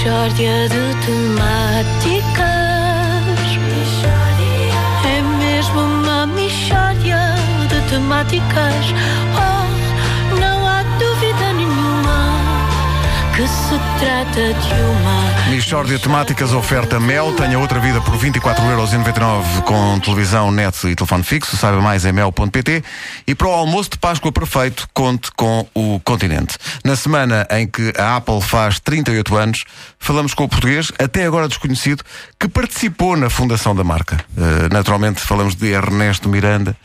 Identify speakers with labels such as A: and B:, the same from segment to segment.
A: Mishória de temáticas. É mesmo uma mishória de temáticas.
B: Michórdia Temáticas oferta Mel. Tenha outra vida por 24,99€ com televisão, net e telefone fixo. Saiba mais em mel.pt. E para o almoço de Páscoa perfeito, conte com o Continente. Na semana em que a Apple faz 38 anos, falamos com o português, até agora desconhecido, que participou na fundação da marca. Uh, naturalmente falamos de Ernesto Miranda.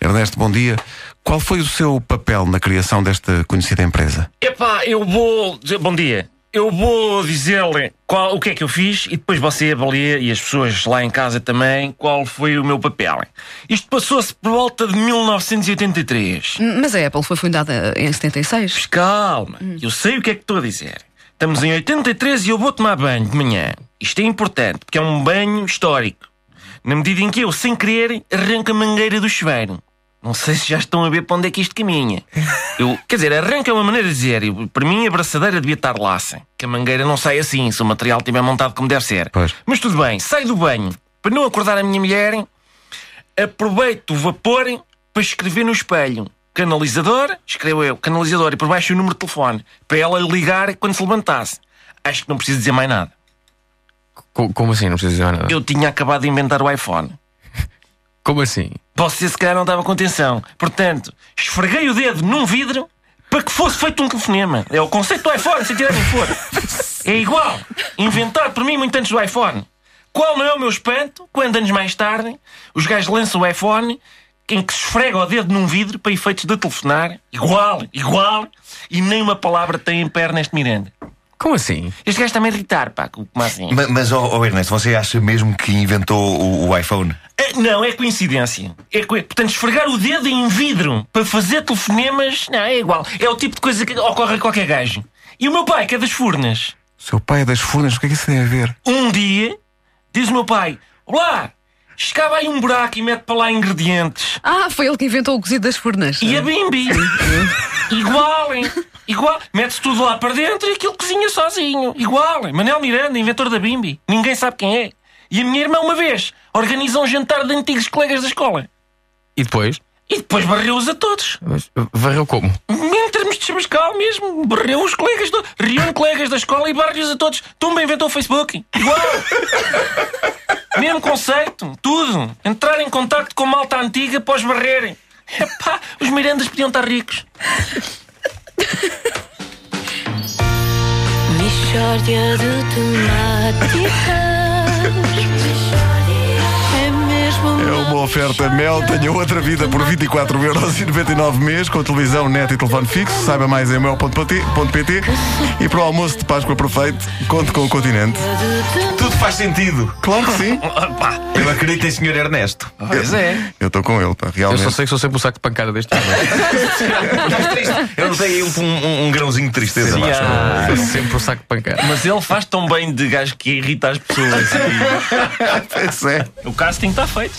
B: Ernesto, bom dia. Qual foi o seu papel na criação desta conhecida empresa?
C: Epá, eu vou dizer bom dia. Eu vou dizer-lhe qual- o que é que eu fiz e depois você avalia e as pessoas lá em casa também qual foi o meu papel. Isto passou-se por volta de 1983.
D: Mas a Apple foi fundada em 76.
C: Mas calma, eu sei o que é que estou a dizer. Estamos em 83 e eu vou tomar banho de manhã. Isto é importante porque é um banho histórico. Na medida em que eu, sem querer, arranco a mangueira do chuveiro. Não sei se já estão a ver para onde é que isto caminha. Eu, quer dizer, arranca uma maneira de dizer. Eu, para mim, a braçadeira devia estar laça. Que a mangueira não sai assim, se o material estiver montado como deve ser.
B: Pois.
C: Mas tudo bem, sai do banho. Para não acordar a minha mulher, aproveito o vapor para escrever no espelho. Canalizador, escrevo eu, canalizador, e por baixo o número de telefone, para ela ligar quando se levantasse. Acho que não preciso dizer mais nada.
E: Co- Como assim? Não precisa dizer nada.
C: Eu tinha acabado de inventar o iPhone.
E: Como assim?
C: Você se calhar não estava com atenção. Portanto, esfreguei o dedo num vidro para que fosse feito um telefonema. É o conceito do iPhone, se tirarem for. É igual. Inventado por mim muito antes do iPhone. Qual não é o meu espanto quando, anos mais tarde, os gajos lançam o iPhone em que se esfrega o dedo num vidro para efeitos de telefonar? Igual, igual. E nem uma palavra tem em pé neste Miranda.
E: Como assim?
C: Este gajo está-me a irritar, pá. Como assim?
F: Ma- Mas, ó ó, Ernesto, você acha mesmo que inventou o, o iPhone?
C: É, Não, é coincidência. É coi- Portanto, esfregar o dedo em vidro para fazer telefonemas, não, é igual. É o tipo de coisa que ocorre a qualquer gajo. E o meu pai, que é das Furnas,
B: Seu pai é das Furnas, o que é que isso tem a ver?
C: um dia, diz o meu pai: Olá, escava aí um buraco e mete para lá ingredientes.
D: Ah, foi ele que inventou o cozido das fornas.
C: E a bimbi. Igual, hein? Igual. Mete-se tudo lá para dentro e aquilo cozinha sozinho. Igual. hein? Manel Miranda, inventor da bimbi. Ninguém sabe quem é. E a minha irmã, uma vez, organiza um jantar de antigos colegas da escola.
E: E depois?
C: E depois barreu-os a todos.
E: Mas, Varreu como?
C: Em termos de chabascal mesmo. Barreu os colegas, do... reúne colegas da escola e barreu-os a todos. Tumba inventou o Facebook. Igual. mesmo conceito. Tudo. Entrar em contacto com malta antiga após barrerem. Epá, os Mirandas podiam estar ricos.
A: Mishória de temáticas. É mesmo
B: É uma oferta Mel. Tenha outra vida por 24,99€ mês com televisão, net e telefone fixo. Saiba mais em mel.pt. E para o almoço de Páscoa perfeito, conte com o Continente.
F: Faz sentido.
B: Claro que sim.
C: Opa,
F: Eu acredito em Sr. Ernesto.
C: pois é.
B: Eu estou com ele, pá,
E: Eu
B: realmente.
E: só sei que sou sempre o saco de pancada deste ano.
F: Eu não tenho um, um, um grãozinho de tristeza.
C: Sim, ah.
E: Sou sempre o saco de pancada.
C: Mas ele faz tão bem de gajo que irrita as pessoas.
B: Pois é.
C: o casting está feito.